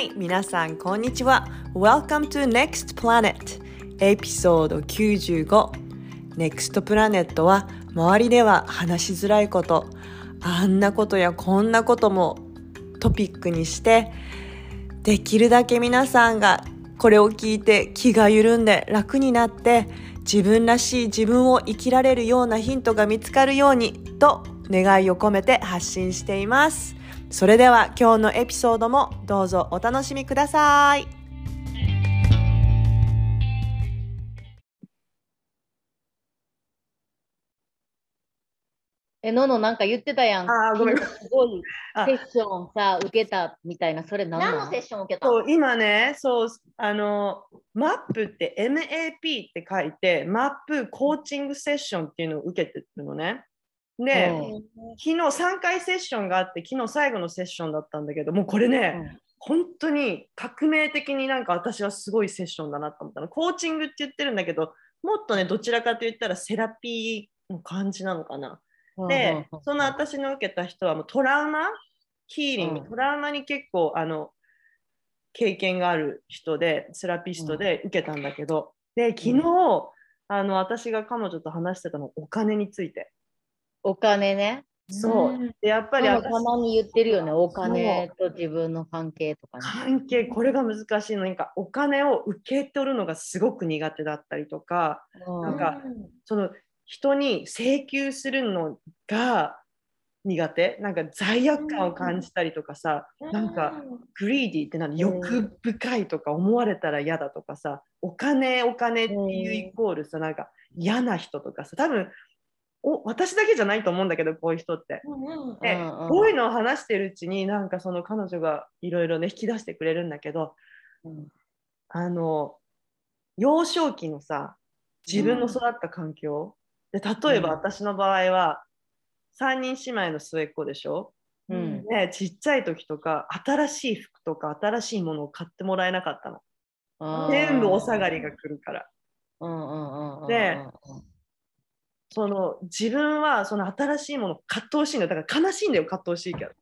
い、皆さんこんにちは。Welcome to Next Planet エピソード95 Next Planet は周りでは話しづらいことあんなことやこんなこともトピックにしてできるだけ皆さんがこれを聞いて気が緩んで楽になって自分らしい自分を生きられるようなヒントが見つかるようにと願いを込めて発信しています。それでは今日のエピソードもどうぞお楽しみください。え、ののなんか言ってたやん。あーごめんすごいあセッションさ、受けたみたいな、それ何の？セッションを受けた？そう今ね、そう、あの、マップって MAP って書いて、マップコーチングセッションっていうのを受けてるのね。で、うん。昨日3回セッションがあって、昨日最後のセッションだったんだけど、もうこれね、本当に革命的になんか私はすごいセッションだなと思ったの。コーチングって言ってるんだけど、もっとね、どちらかと言ったらセラピーの感じなのかな。うんでうん、その私の受けた人はもうトラウマ？ヒーリング、うん。トラウマに結構あの経験がある人で、セラピストで受けたんだけど、で、昨日、あの私が彼女と話してたのお金について。お金ね。そう。でやっぱりた私まに言ってるよね、お金と自分の関係とかね。関係、これが難しいの。なんかお金を受け取るのがすごく苦手だったりとか、うんなんかその人に請求するのが苦手？なんか罪悪感を感じたりとかさ、なんかグリーディーって何欲深いとか思われたら嫌だとかさお金お金っていうイコールさなんか嫌な人とかさ多分お私だけじゃないと思うんだけどこういう人って。でうんうん。こういうのを話してるうちになんかその彼女がいろいろね引き出してくれるんだけどうん。あの幼少期のさ自分の育った環境、で例えばうん。私の場合は3人姉妹の末っ子でしょ、うん。ね、ちっちゃい時とか新しい服とか新しいものを買ってもらえなかったの。全部お下がりが来るから。うんうんうんうん。でその自分はその新しいものを買ってほしいんだよ。だから悲しいんだよ買ってほしいけど。う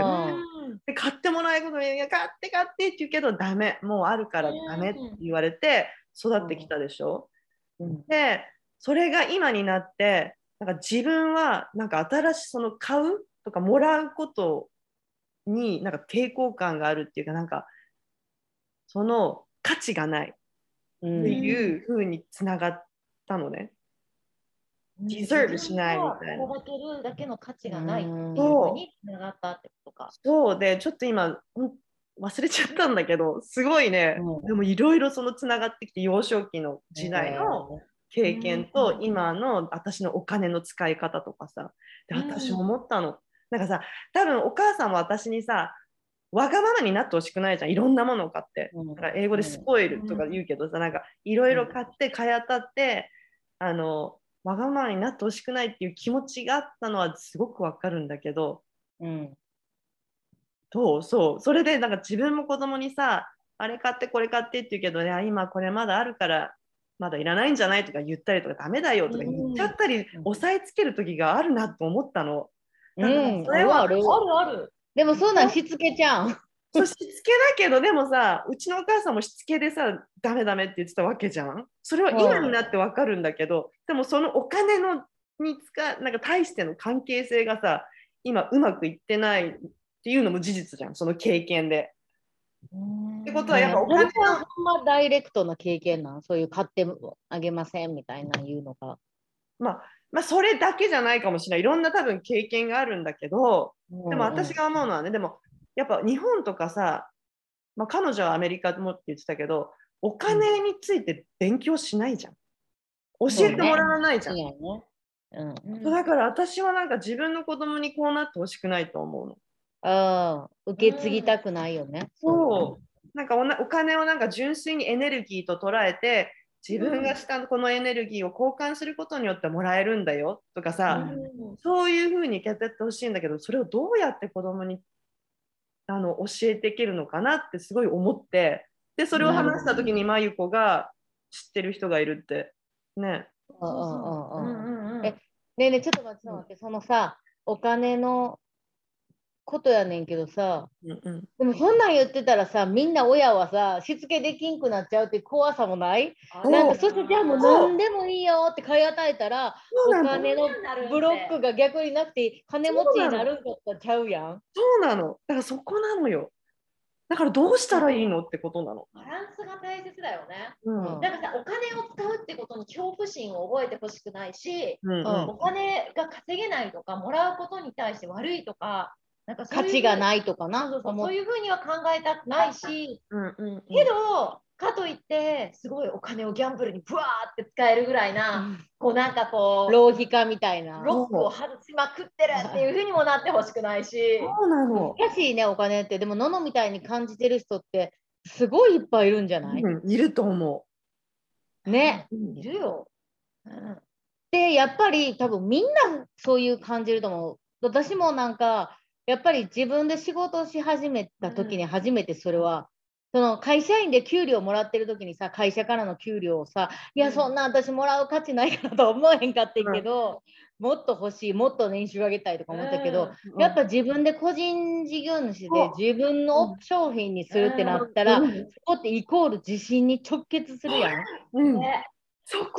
んで買ってもらえることにいや買って買ってって言うけどダメ。もうあるからダメって言われて育ってきたでしょ、うん。でそれが今になってなんか自分はなんか新しいその買うとかもらうことになんか抵抗感があるっていうかなんかその価値がないってうん。いう風につながったのね。ディザーブしないみたいな。こけるだけの価値がないっていうにつながったってことか。そう。でちょっと今忘れちゃったんだけどすごいね、うん。でもいろいろそのつながってきて幼少期の時代の経験とうん今の私のお金の使い方とかさ。でうん。私思ったの、なんかさ多分お母さんは私にさわがままになってほしくないじゃん。いろんなものを買って。うん。だから英語でスポイルとか言うけどさなんかいろいろ買って買い当たってあのわがままになってほしくないっていう気持ちがあったのはすごくわかるんだけどうん。そう？そう。それでなんか自分も子供にさあれ買ってこれ買ってって言うけどね今これまだあるからまだいらないんじゃないとか言ったりとかダメだよとか言っちゃったり、うん。押さえつける時があるなと思ったの。うん。それはあるある。でもそうなんしつけちゃうん。そうしつけだけどでもさうちのお母さんもしつけでさダメダメって言ってたわけじゃん？それは今になってわかるんだけど、でもそのお金のに使なんか対しての関係性がさ今うまくいってないっていうのも事実じゃんその経験で。ってことはやっぱお金はほんまダイレクトな経験なん？そういう買ってあげませんみたいな言うのが。まあ、まあ、それだけじゃないかもしれない。いろんな多分経験があるんだけど、でも私が思うのはね、でもやっぱ日本とかさ、まあ、彼女はアメリカもって言ってたけど、お金について勉強しないじゃん。教えてもらわないじゃん。そうやねうんだから私はなんか自分の子供にこうなってほしくないと思うの。ああ、受け継ぎたくないよね。そう。なんかお金をなんか純粋にエネルギーと捉えて、自分がしたこのエネルギーを交換することによってもらえるんだよとかさ、うんそういうふうに受け取ってほしいんだけど、それをどうやって子供にあの教えていけるのかなってすごい思って、で、それを話した時にまゆこが知ってる人がいるって、ね。えねえねえちょっと待ってちょっと待って、そのさ、お金のことやねんけどさ、うんうんでもそんなん言ってたらさ、みんな親はさ、しつけできんくなっちゃうって怖さもない？なんかそしてじゃあもう何でもいいよって買い与えたら、お金のブロックが逆になくて金持ちになるんだったらちゃうやん。そうなの。だからそこなのよ。だからどうしたらいいのってことなの。バランスが大切だよね。うんうんなんかさ、お金を使うってことの恐怖心を覚えてほしくないし、うんうんお金が稼げないとか、もらうことに対して悪いとか、なんか価値がないとかな。そうそうそういうふうには考えたくないし、うんうんけど、かといって、すごいお金をギャンブルにブワーって使えるぐらいな、こうなんかこう、浪費家みたいな。ロックを外しまくってるっていうふうにもなってほしくないし、そうなの。難しいね、お金って。でも、ののみたいに感じてる人って、すごいいっぱいいるんじゃない、うんいると思ね。う。いるよ。うんで、やっぱり多分みんなそういう感じると思う。私もなんか、やっぱり自分で仕事をし始めた時に初めてそれは、その会社員で給料もらってる時にさ、会社からの給料をさ、いや、うん。そんな私もらう価値ないからとは思わへんかってんけど、もっと欲しい、もっと年収上げたいとか思ったけど、うん。やっぱ自分で個人事業主で自分の商品にするってなったら、うん。そこってイコール自信に直結するやん。うん。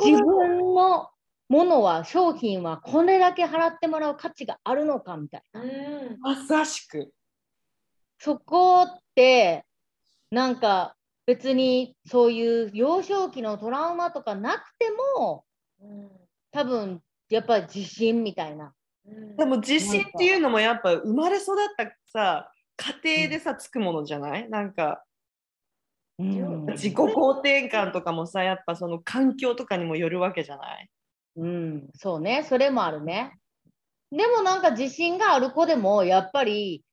自分のものは商品はこれだけ払ってもらう価値があるのかみたいな。うんまさしく。そこってなんか別にそういう幼少期のトラウマとかなくてもうん多分やっぱり自信みたいな。うんでも自信っていうのもやっぱ生まれ育ったさ家庭でさつくものじゃない？なんかうん自己肯定感とかもさやっぱその環境とかにもよるわけじゃない？うん、そうね、それもあるね。でもなんか自信がある子でもやっぱり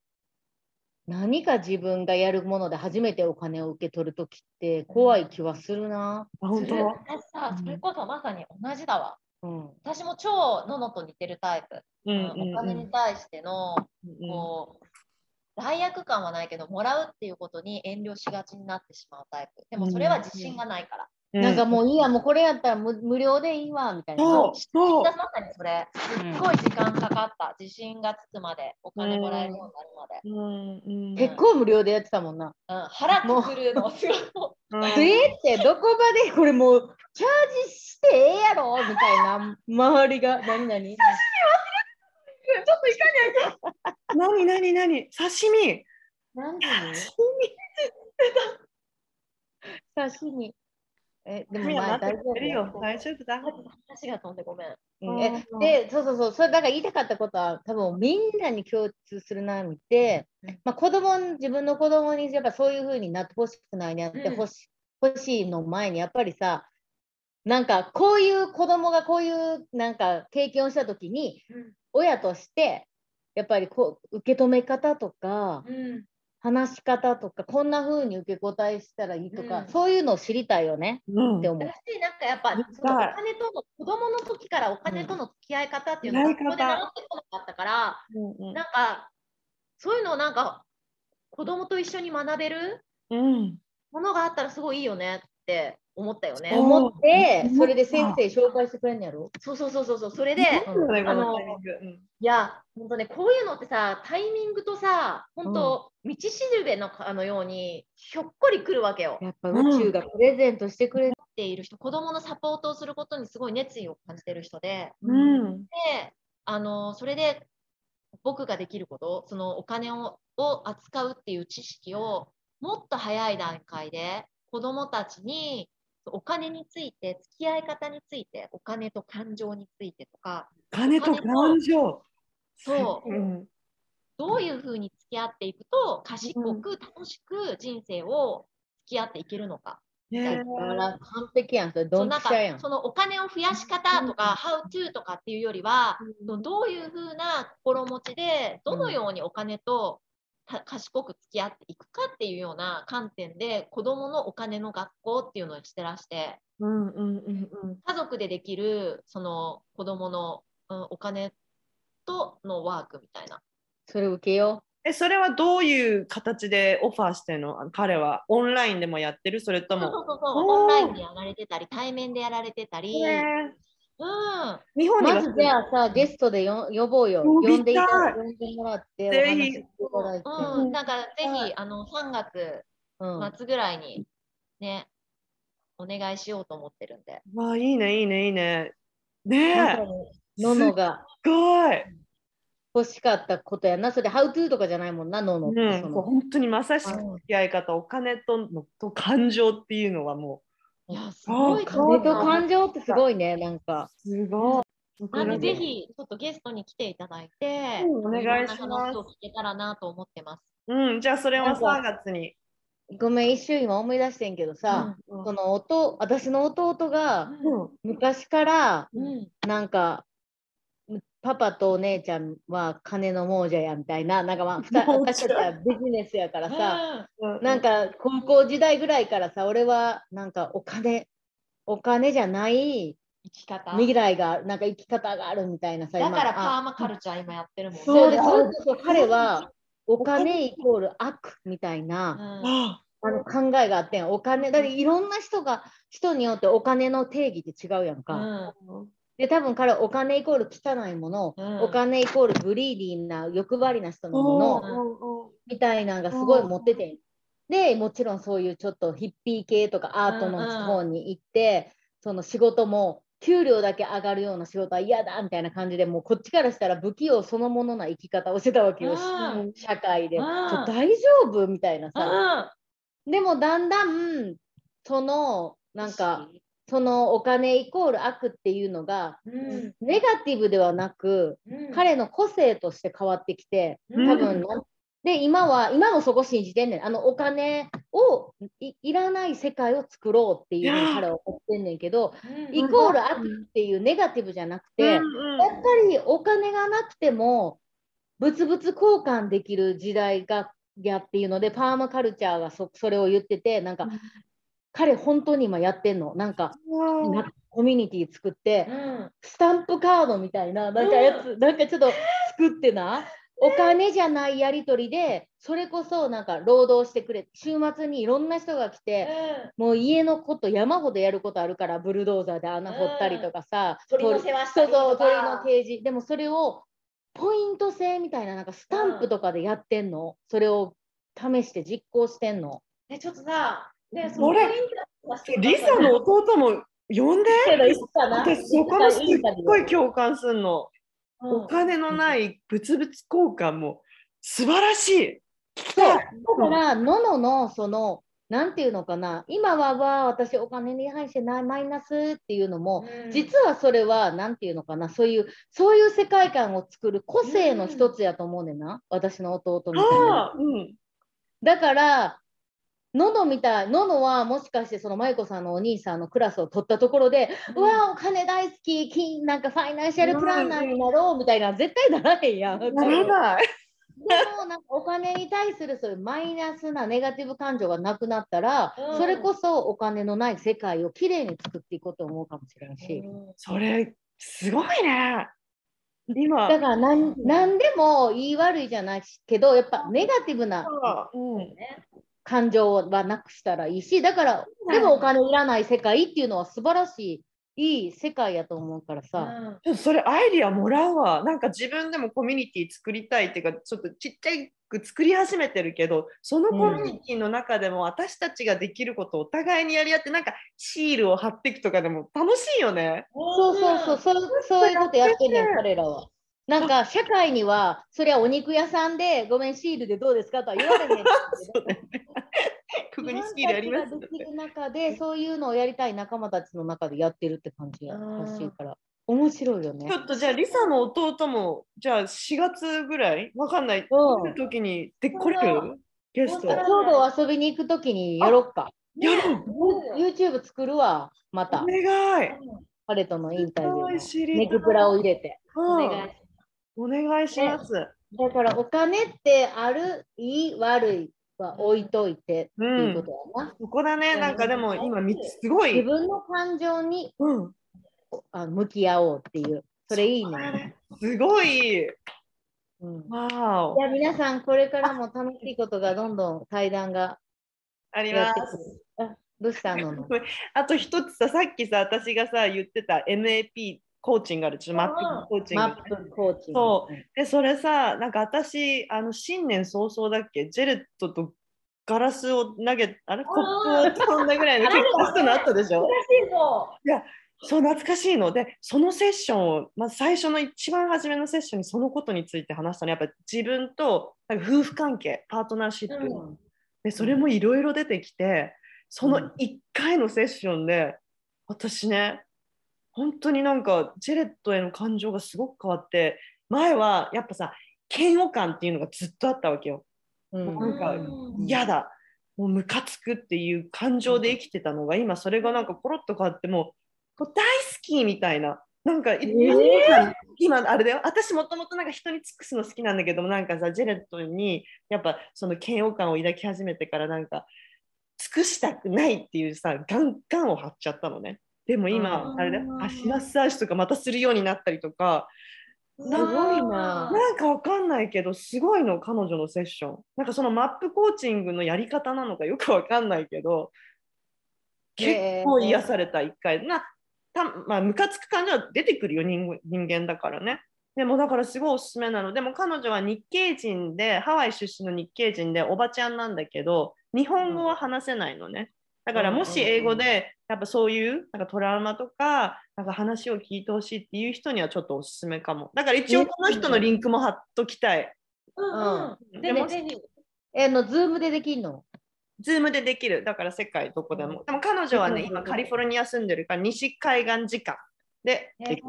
何か自分がやるもので初めてお金を受け取るときって怖い気はするな。あ本当？それ私さ、それこそまさに同じだわ。うん。私も超ののと似てるタイプ。うんお金に対しての、うんこう、罪悪感はないけど、もらうっていうことに遠慮しがちになってしまうタイプ。でもそれは自信がないから。なんかもういいや、もうこれやったら無無料でいいわみたいな。そうそう。私まさにそれ、すっごい時間かかった。自信がつくまで、お金もらえるようになるまで。うんうん結構無料でやってたもんな。うん、腹くくるのすごい。うん。えーってどこまでこれもうチャージしてええやろみたいな周りが。何何？ちょっといかにゃ何何？何刺身。何？刺身。え、でもまあ大丈夫大丈夫だ話が飛んでごめん。うん。えうんで、そうそうそう、それだから言いたかったことは、多分みんなに共通するな見て、まあ、子供に自分の子供にやっぱそういう風になってほしくないなってほし,、欲しいの前に、やっぱりさ、なんかこういう子供がこういうなんか経験をしたときに、うん。親として、やっぱりこう受け止め方とか、うん、話し方とか、こんな風に受け答えしたらいいとか、うん。そういうのを知りたいよね。うん。って思う。私なんかやっぱそのお金との子供の時からお金との付き合い方っていうのをうん。学校で習ってこなかったから、うん。なんかそういうのをなんか子供と一緒に学べるうん。ものがあったらすごいいいよねって思ったよね。思ってうん、それで先生紹介してくれんのやろ？そうそうそうそう。そうそれで、そうあのこのタイミングうん。いや本当ねこういうのってさタイミングとさ本当、道しるべのかのようにひょっこり来るわけよ。やっぱ宇宙がプレゼントしてくれている。人子供のサポートをすることにすごい熱意を感じてる人で。うん。であのそれで僕ができることそのお金をを扱うっていう知識をもっと早い段階で子どもたちにお金について付き合い方についてお金と感情についてとか金と感情。そう。うん。どういうふうに付き合っていくと賢く楽しく人生を付き合っていけるのか。ねだから完璧やん、それドンピシャやん。そのお金を増やし方とか、How to とかっていうよりは、どういうふうな心持ちで、どのようにお金とた賢く付き合っていくかっていうような観点で、子どものお金の学校っていうのをしてらして、うんうんうんうん。家族でできるその子どもの、うん、お金とのワークみたいな。それ受けよえそれはどういう形でオファーしてんの？彼は。オンラインでもやってる？それとも。うそうそう、おー。オンラインでやられてたり、対面でやられてたり、ねうん。日本にはまずじゃあさ、ゲストでよ呼ぼうよ。呼んでいただ呼んでもらって、ぜひ。うん、なんかぜひ、あの、3月うん末ぐらいにね、お願いしようと思ってるんで。わあいいねいいねいいね。ねののがすごい。欲しかったことやな。それ、ハウトゥーとかじゃないもんな、のの。うん、本当にまさしくうん付き合い方、お金とのと感情っていうのはもいや、すごいあ金と感情ってすごいね、なんか。うすごい。なんでぜひ、ちょっとゲストに来ていただいて、うんお願いします聞けたらなと思ってます。うん、じゃあそれはなんか3月に。ごめん、一瞬今思い出してんけどさ、うんその弟、私の弟がうん昔から、うん。なんか、パパとお姉ちゃんは金の亡者やみたいな、なんかまあ、私たちはビジネスやからさ、うんなんか高校時代ぐらいからさ、俺はなんかお金、お金じゃない生き方。未来が、なんか生き方があるみたいなさ、だからパーマカルチャー今やってるもんね。そうで、だそれこそ彼はお金イコール悪みたいなああの考えがあってん。お金、だっていろんな人が、人によってお金の定義って違うやんうか。ん。で、多分彼、お金イコール汚いもの、うん。お金イコールグリーディーな欲張りな人のもの、みたいなのがすごい持ってて。で、もちろんそういうちょっとヒッピー系とかアートの方に行って、その仕事も給料だけ上がるような仕事は嫌だみたいな感じでもうこっちからしたら不器用そのものな生き方をしてたわけよ、うん。社会で。大丈夫みたいなさ。でもだんだんそのなんかそのお金イコール悪っていうのがうん。ネガティブではなく、うん。彼の個性として変わってきて、うん多分な、で、今は、今もそこ信じてんねん。あのお金をいいらない世界を作ろうっていうふうに彼は思ってんねんけど、うんイコール悪っていうネガティブじゃなくて、やっぱりお金がなくても、物々交換できる時代がやっていうので、パーマカルチャーがそそれを言ってて、なんか、彼本当に今やってんの。なんか、なコミュニティ作って、うん。スタンプカードみたいな、なんかやつ、なんかちょっと作ってな、お金じゃないやり取りで、それこそなんか労働してくれ、週末にいろんな人が来て、もう家のこと山ほどやることあるから、ブルドーザーで穴掘ったりとかさ、うん鳥の世話したりと鳥のケージ。でもそれをポイント制みたいな、なんかスタンプとかでやってんの、それを試して実行してんの。え、ちょっとさ、ね、それリサの弟も呼んで？けど、いつかな？私そこもすっごい日共感すんの。お金のない物々交換も素晴だしい。そう。だから、ののの、その、なんていうのかな、今はわ私お金に対してないマイナスっていうのも、実はそれは、なんていうのかな、そういう、そういう世界観を作る個性の一つやと思うねんな、私の弟みたいな。ああ、うん。だから、ののみたい、ののはもしかしてその舞子さんのお兄さんのクラスを取ったところで、うわお金大好き、金なんかファイナンシャルプランナーになろうみたいな、絶対ならへんやん。ならない。でもなんかお金に対するそういうマイナスなネガティブ感情がなくなったら、うん。それこそお金のない世界をきれいに作っていこうと思うかもしれんし、それ、すごいね。今、だからなんなんでも言い悪いじゃないけどやっぱネガティブなうん、感情はなくしたらいいしだからでもお金いらない世界っていうのは素晴らしいいい世界やと思うからさ、ちょっとそれアイディアもらうわ。なんか自分でもコミュニティ作りたいっていうか、ちょっとちっちゃく作り始めてるけど、そのコミュニティの中でも私たちができることをお互いにやり合って、なんかシールを貼っていくとかでも楽しいよね。そうそうそうそうそういうことやってんねん彼らは。なんか社会にはそりゃお肉屋さんでごめんシールでどうですかとは言われへんけどに シールありますできる中でそういうのをやりたい仲間たちの中でやってるって感じやらしいから面白いよねちょ。っとじゃあ、リサの弟も、じゃあ4月ぐらい？わかんない。うん来る時に、で、来れる？ゲスト。今度遊びに行くときにやろっか。る YouTube 作るわ、またお。願い。彼とのインタビューネクプラを入れて。うんお願いしお願いします。だからお金ってある、いい、悪いは置いといてってういうんことやな。ここだね、なんかでも今3つすごい。自分の感情にうん、あ向き合おうっていう。それいいね。すごい。うんわおじ。ゃあ皆さん、これからも楽しいことがどんどん対談がありやます。どうしたの あと一つさ、さっきさ、私がさ、言ってた NAP コーチングあるでしょマップコーチング。マップコーチング。そで、それさ、なんか私、あの新年早々だっけ、ジェレットとガラスを投げ、あれ、コップを飛んだぐらいの結婚したのあったでしょ？そう、懐かしいの。で、そのセッションを、まず最初の一番初めのセッションにそのことについて話したの。は、やっぱ自分となんか夫婦関係、パートナーシップ。うん。で、それもいろいろ出てきて、その1回のセッションで、私ね、本当になんかジェレットへの感情がすごく変わって、前はやっぱさ、嫌悪感っていうのがずっとあったわけよ。うん。なんかうん。嫌だ、もうムカつくっていう感情で生きてたのが、今それがなんかコロッと変わってもう、大好きみたいな。なんか、今あれだよ。私もともとなんか人に尽くすの好きなんだけどもなんかさジェレットにやっぱその嫌悪感を抱き始めてからなんか尽くしたくないっていうさガンガンを張っちゃったのねでも今うんあれだよ足マッサージとかまたするようになったりとか。すごいな。な。んかわかんないけどすごいの彼女のセッション。なんかそのマップコーチングのやり方なのかよくわかんないけど結構癒された一回。なたまあムカつく感じは出てくるよ人人間だからね。でもだからすごいおすすめなの。でも彼女は日系人でハワイ出身の日系人でおばちゃんなんだけど日本語は話せないのねだからもし英語でやっぱそういうなんかトラウマとかなんか話を聞いてほしいっていう人にはちょっとおすすめかも。だから一応この人のリンクも貼っときたい。うんうん。でもえあの、ズームでできんの？ズームでできる。だから世界どこでも。でも彼女はね、うん今カリフォルニア住んでるから西海岸時間。でへできる。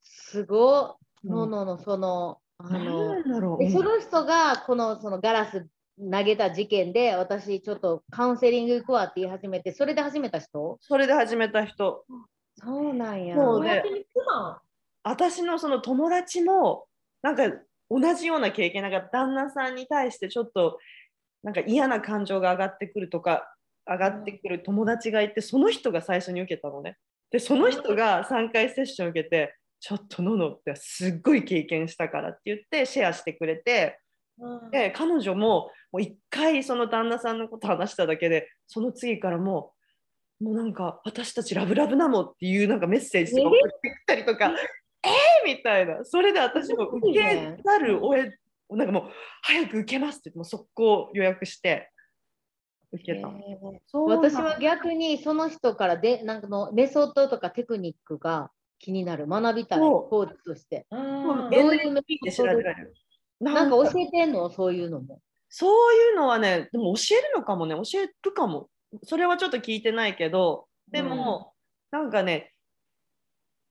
すごい。うん。ののの、その、あの、その人がこのそのガラス投げた事件で私ちょっとカウンセリング行くわって言い始めてそれで始めた人？それで始めた人。そうなんや。そうで私のその友達もなんか同じような経験なんか旦那さんに対してちょっとなんか嫌な感情が上がってくるとか上がってくる友達がいてその人が最初に受けたのねでその人が3回セッション受けてちょっとののってすっごい経験したからって言ってシェアしてくれてうんで彼女ももう1回その旦那さんのこと話しただけでその次からもうもうなんか私たちラブラブなのっていうなんかメッセージとか送ってきたりとかえー、みたいな。それで私も受けざるを得なんかもう早く受けますって言ってもう速攻予約して受けた。へー私は逆にその人からでなんかのメソッドとかテクニックが気になる。学びたい。コーチとして。うん。どういうる。ななんか。教えてんの？そういうのも。そういうのはね、でも教えるのかもね、教えるかも。それはちょっと聞いてないけど、でも、なんかね、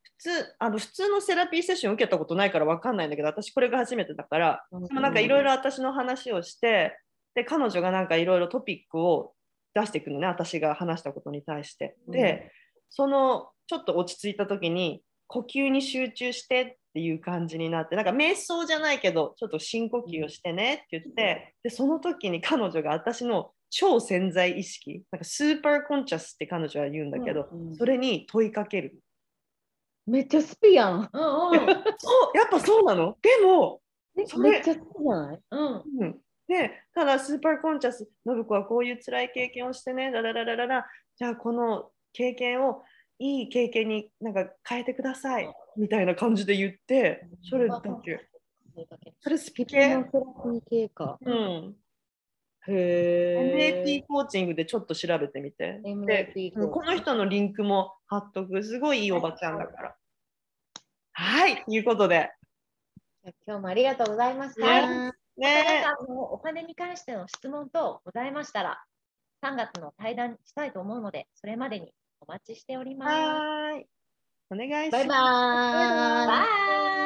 普通あの普通のセラピーセッション受けたことないから分かんないんだけど、私これが初めてだから、でもなんかいろいろ私の話をして、で、彼女がなんかいろいろトピックを出していくのね、私が話したことに対して。で、そのちょっと落ち着いた時に、呼吸に集中してっていう感じになって、なんか瞑想じゃないけど、ちょっと深呼吸をしてねって言って、で、その時に彼女が私の超潜在意識、なんかスーパーコンチャスって彼女は言うんだけど、うんそれに問いかける。めっちゃスピやん。うんうんそう、やっぱそうなの？でも、それめっちゃ好きじゃない？うん。うん、で、ただスーパーコンチャス、信子はこういう辛い経験をしてね、だららららら、じゃあこの経験をいい経験になんか変えてくださいみたいな感じで言って、それだけ。それスピ系セラピー系か。うん。へ MAT コーチングでちょっと調べてみて。でこの人のリンクも貼っとく。すごいいいおばちゃんだから。はい、ということで。今日もありがとうございました。はいねなんかあのお金に関しての質問等ございましたら、3月の対談したいと思うので、それまでにお待ちしております。お願いします。バイバイ。バイバイ